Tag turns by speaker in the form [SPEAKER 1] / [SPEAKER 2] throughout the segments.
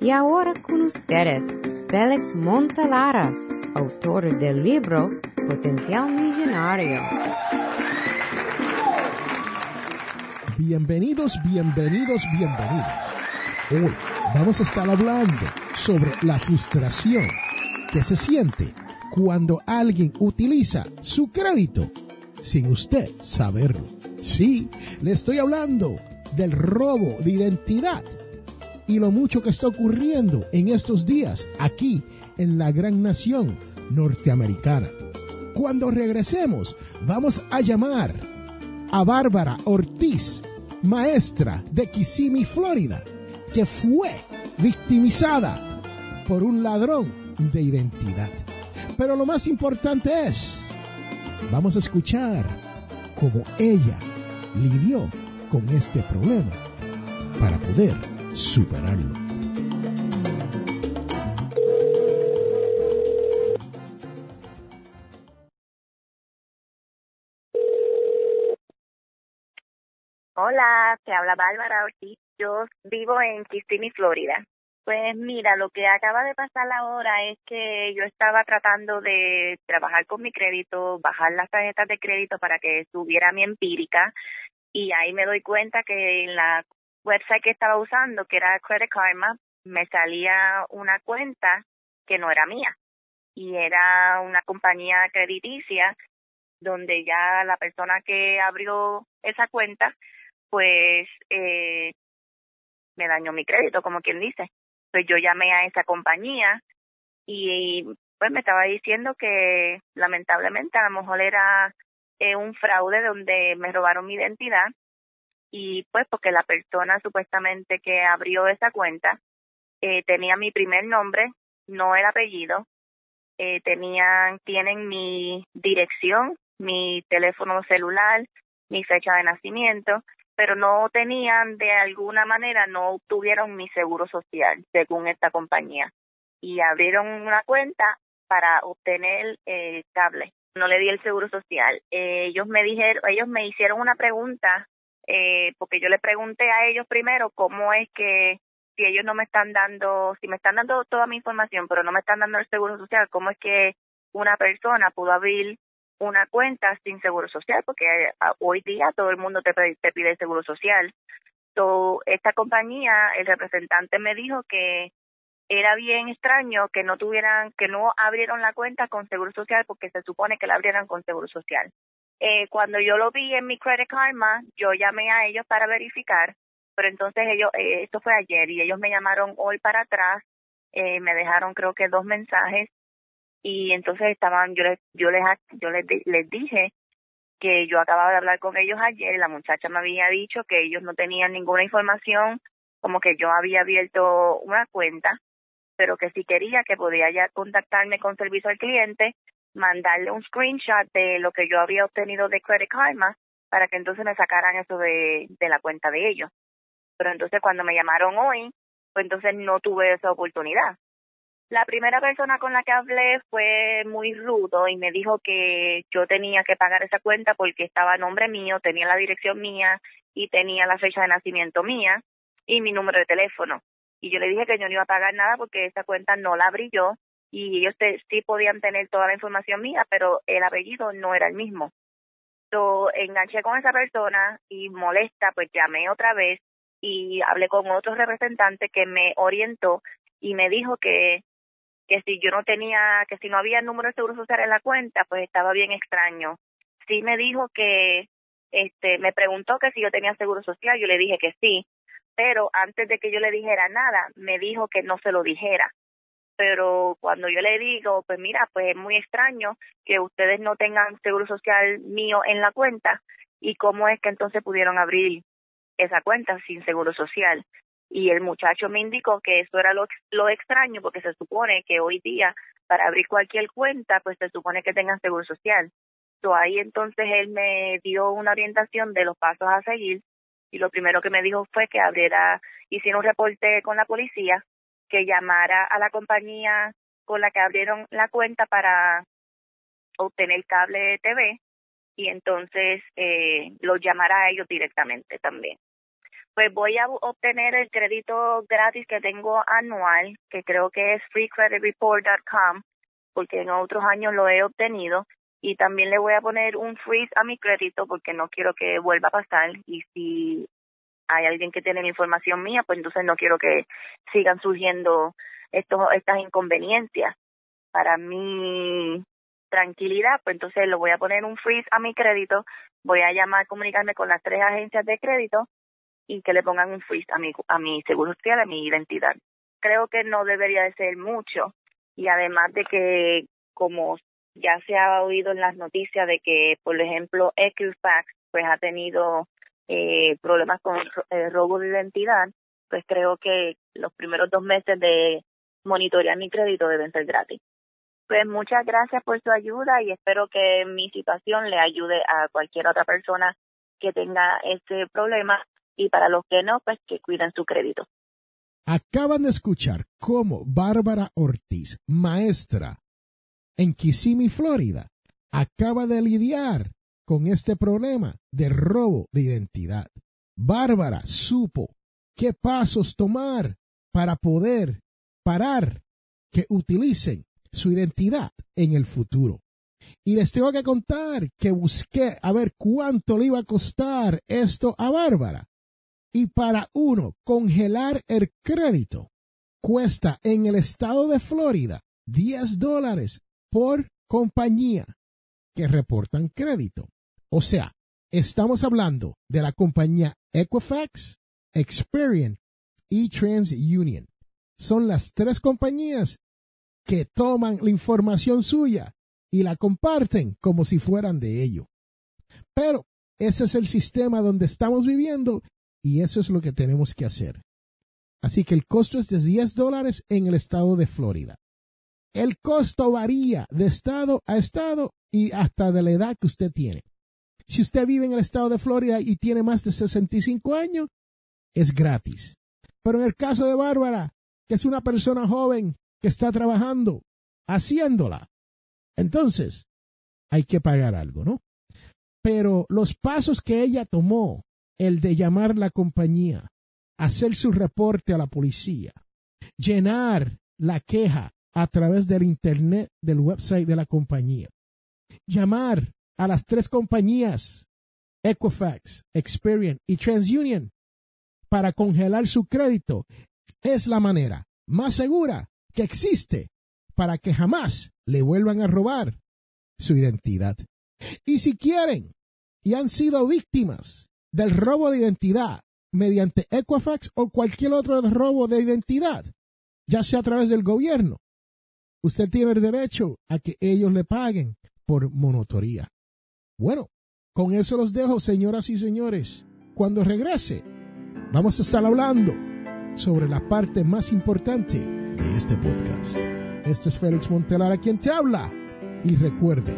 [SPEAKER 1] Y ahora con ustedes, Félix Montalara, autor del libro Potencial Millonario.
[SPEAKER 2] Bienvenidos, bienvenidos, bienvenidos. Hoy vamos a estar hablando sobre la frustración que se siente cuando alguien utiliza su crédito sin usted saberlo. Sí, le estoy hablando del robo de identidad y lo mucho que está ocurriendo en estos días aquí en la gran nación norteamericana. Cuando regresemos, vamos a llamar a Bárbara Ortiz, maestra de Kissimmee, Florida, que fue victimizada por un ladrón de identidad. Pero lo más importante es, vamos a escuchar cómo ella lidió con este problema para poder superarlo.
[SPEAKER 3] Hola, te habla Bárbara Ortiz. Yo vivo en Kissimmee, Florida. Pues mira, lo que acaba de pasar ahora es que yo estaba tratando de trabajar con mi crédito, bajar las tarjetas de crédito para que subiera mi empírica y ahí me doy cuenta que en la website que estaba usando, que era Credit Karma, me salía una cuenta que no era mía y era una compañía crediticia donde ya la persona que abrió esa cuenta pues eh, me dañó mi crédito, como quien dice. Pues yo llamé a esa compañía y pues me estaba diciendo que lamentablemente a lo mejor era eh, un fraude donde me robaron mi identidad y pues porque la persona supuestamente que abrió esa cuenta eh, tenía mi primer nombre, no el apellido, eh, tenían, tienen mi dirección, mi teléfono celular, mi fecha de nacimiento, pero no tenían de alguna manera, no obtuvieron mi seguro social, según esta compañía. Y abrieron una cuenta para obtener el cable. No le di el seguro social. Eh, ellos me dijeron, ellos me hicieron una pregunta, eh, porque yo le pregunté a ellos primero cómo es que si ellos no me están dando, si me están dando toda mi información, pero no me están dando el seguro social, cómo es que una persona pudo abrir una cuenta sin seguro social, porque eh, hoy día todo el mundo te, te pide seguro social. So, esta compañía, el representante me dijo que era bien extraño que no tuvieran, que no abrieron la cuenta con seguro social porque se supone que la abrieran con seguro social. Eh, cuando yo lo vi en mi Credit Karma, yo llamé a ellos para verificar, pero entonces ellos, eh, esto fue ayer y ellos me llamaron hoy para atrás, eh, me dejaron creo que dos mensajes y entonces estaban, yo les, yo les, yo les, les dije que yo acababa de hablar con ellos ayer la muchacha me había dicho que ellos no tenían ninguna información, como que yo había abierto una cuenta, pero que si quería que podía ya contactarme con servicio al cliente, mandarle un screenshot de lo que yo había obtenido de Credit Karma para que entonces me sacaran eso de, de la cuenta de ellos. Pero entonces cuando me llamaron hoy, pues entonces no tuve esa oportunidad. La primera persona con la que hablé fue muy rudo y me dijo que yo tenía que pagar esa cuenta porque estaba nombre mío, tenía la dirección mía y tenía la fecha de nacimiento mía y mi número de teléfono. Y yo le dije que yo no iba a pagar nada porque esa cuenta no la abrí yo y ellos sí podían tener toda la información mía, pero el apellido no era el mismo. Yo enganché con esa persona y molesta, pues llamé otra vez y hablé con otro representante que me orientó y me dijo que que si yo no tenía, que si no había el número de seguro social en la cuenta, pues estaba bien extraño. Sí me dijo que, este, me preguntó que si yo tenía seguro social, yo le dije que sí, pero antes de que yo le dijera nada, me dijo que no se lo dijera. Pero cuando yo le digo, pues mira, pues es muy extraño que ustedes no tengan seguro social mío en la cuenta y cómo es que entonces pudieron abrir esa cuenta sin seguro social y el muchacho me indicó que eso era lo, lo extraño porque se supone que hoy día para abrir cualquier cuenta pues se supone que tengan seguro social. So, ahí entonces él me dio una orientación de los pasos a seguir y lo primero que me dijo fue que abriera, hiciera un reporte con la policía, que llamara a la compañía con la que abrieron la cuenta para obtener cable de TV y entonces eh, los llamara a ellos directamente también. pues voy a obtener el crédito gratis que tengo anual, que creo que es freecreditreport.com, porque en otros años lo he obtenido. Y también le voy a poner un freeze a mi crédito porque no quiero que vuelva a pasar. Y si hay alguien que tiene la información mía, pues entonces no quiero que sigan surgiendo estos, estas inconveniencias. Para mi tranquilidad, pues entonces lo voy a poner un freeze a mi crédito, voy a llamar, comunicarme con las tres agencias de crédito y que le pongan un freeze a mi, a mi seguro social, a mi identidad. Creo que no debería de ser mucho y además de que como ya se ha oído en las noticias de que, por ejemplo, Equifax pues ha tenido eh, problemas con eh, robo de identidad, pues creo que los primeros dos meses de monitorear mi crédito deben ser gratis. Pues muchas gracias por su ayuda y espero que mi situación le ayude a cualquier otra persona que tenga este problema y para los que no, pues que cuiden su crédito.
[SPEAKER 2] Acaban de escuchar cómo Bárbara Ortiz, maestra en Kissimmee, Florida, acaba de lidiar con este problema de robo de identidad. Bárbara supo qué pasos tomar para poder parar que utilicen su identidad en el futuro. Y les tengo que contar que busqué a ver cuánto le iba a costar esto a Bárbara. Y para uno congelar el crédito cuesta en el estado de Florida 10 dólares por compañía que reportan crédito. O sea, estamos hablando de la compañía Equifax, Experian y TransUnion. Son las tres compañías que toman la información suya y la comparten como si fueran de ello. Pero ese es el sistema donde estamos viviendo y eso es lo que tenemos que hacer. Así que el costo es de 10 dólares en el estado de Florida. El costo varía de estado a estado y hasta de la edad que usted tiene. Si usted vive en el estado de Florida y tiene más de 65 años, es gratis. Pero en el caso de Bárbara, que es una persona joven que está trabajando, haciéndola. Entonces, hay que pagar algo, ¿no? Pero los pasos que ella tomó, el de llamar la compañía, hacer su reporte a la policía, llenar la queja a través del internet del website de la compañía, llamar a las tres compañías, Equifax, Experian y TransUnion, para congelar su crédito, es la manera más segura que existe para que jamás le vuelvan a robar su identidad. Y si quieren y han sido víctimas del robo de identidad mediante Equifax o cualquier otro robo de identidad, ya sea a través del gobierno, usted tiene el derecho a que ellos le paguen por monotoría. Bueno, con eso los dejo, señoras y señores. Cuando regrese, vamos a estar hablando sobre la parte más importante de este podcast. Este es Félix Montelar quien te habla. Y recuerde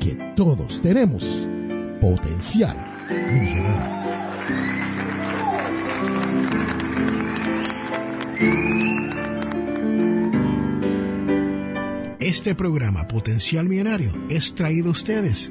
[SPEAKER 2] que todos tenemos potencial millonario. Este programa Potencial Millonario es traído a ustedes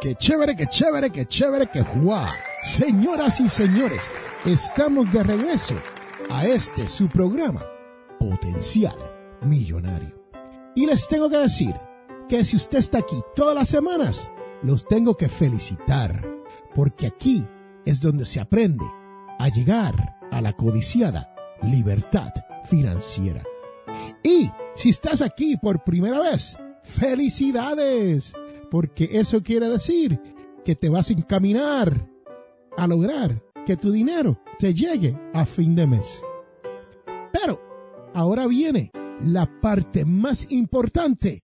[SPEAKER 2] Qué chévere, qué chévere, qué chévere, qué guau. Señoras y señores, Estamos de regreso a este su programa, Potencial Millonario. Y les tengo que decir que si usted está aquí todas las semanas, los tengo que felicitar, porque aquí es donde se aprende a llegar a la codiciada libertad financiera. Y si estás aquí por primera vez, felicidades, porque eso quiere decir que te vas a encaminar a lograr que tu dinero te llegue a fin de mes. Pero ahora viene la parte más importante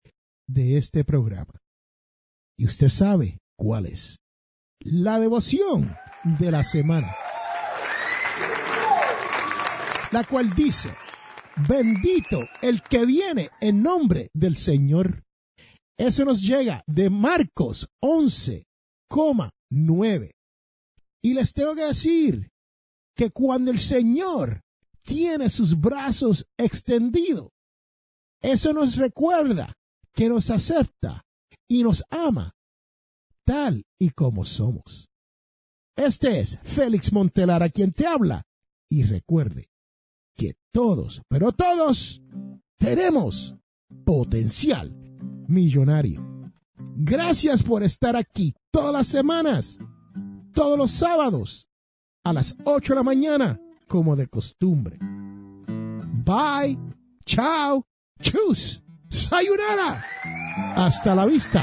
[SPEAKER 2] de este programa. Y usted sabe cuál es. La devoción de la semana. La cual dice, bendito el que viene en nombre del Señor. Eso nos llega de Marcos 11,9. Y les tengo que decir que cuando el Señor tiene sus brazos extendidos, eso nos recuerda que nos acepta y nos ama tal y como somos. Este es Félix Montelar quien te habla y recuerde que todos, pero todos, tenemos potencial millonario. Gracias por estar aquí todas las semanas, todos los sábados, a las 8 de la mañana, como de costumbre. Bye, chao, chus, sayonara. Hasta la vista.